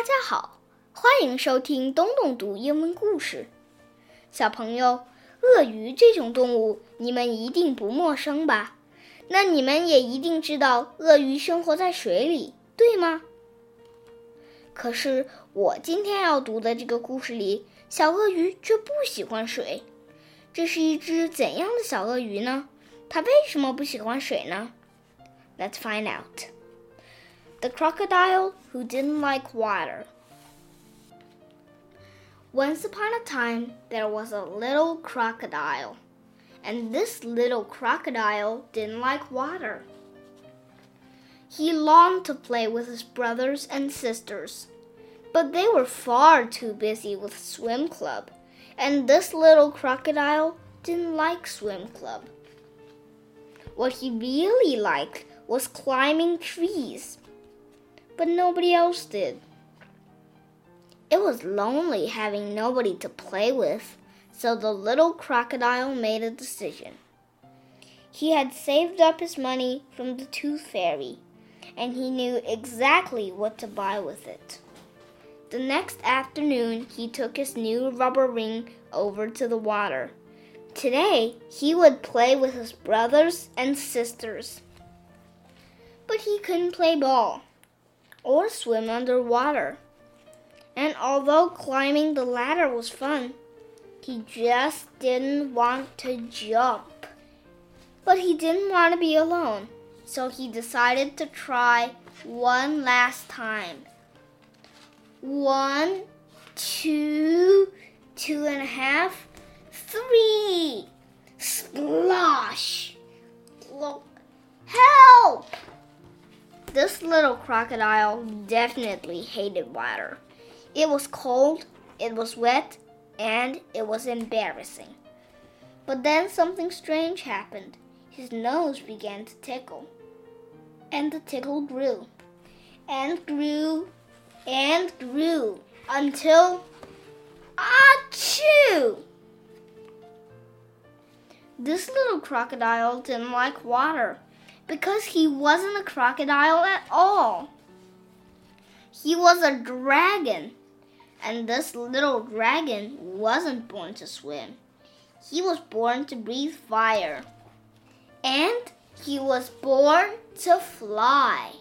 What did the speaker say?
大家好，欢迎收听东东读英文故事。小朋友，鳄鱼这种动物你们一定不陌生吧？那你们也一定知道鳄鱼生活在水里，对吗？可是我今天要读的这个故事里，小鳄鱼却不喜欢水。这是一只怎样的小鳄鱼呢？它为什么不喜欢水呢？Let's find out. The crocodile who didn't like water. Once upon a time, there was a little crocodile, and this little crocodile didn't like water. He longed to play with his brothers and sisters, but they were far too busy with swim club, and this little crocodile didn't like swim club. What he really liked was climbing trees, but nobody else did. It was lonely having nobody to play with, so the little crocodile made a decision. He had saved up his money from the tooth fairy, and he knew exactly what to buy with it. The next afternoon, he took his new rubber ring over to the water. Today, he would play with his brothers and sisters. But he couldn't play ball or swim underwater and although climbing the ladder was fun, he just didn't want to jump. But he didn't want to be alone, so he decided to try one last time. One, two, two and a half, three. This little crocodile definitely hated water. It was cold, it was wet, and it was embarrassing. But then something strange happened. His nose began to tickle. And the tickle grew, and grew, and grew until. Achoo! This little crocodile didn't like water because he wasn't a crocodile at all. He was a dragon and this little dragon wasn't born to swim. He was born to breathe fire. And he was born to fly.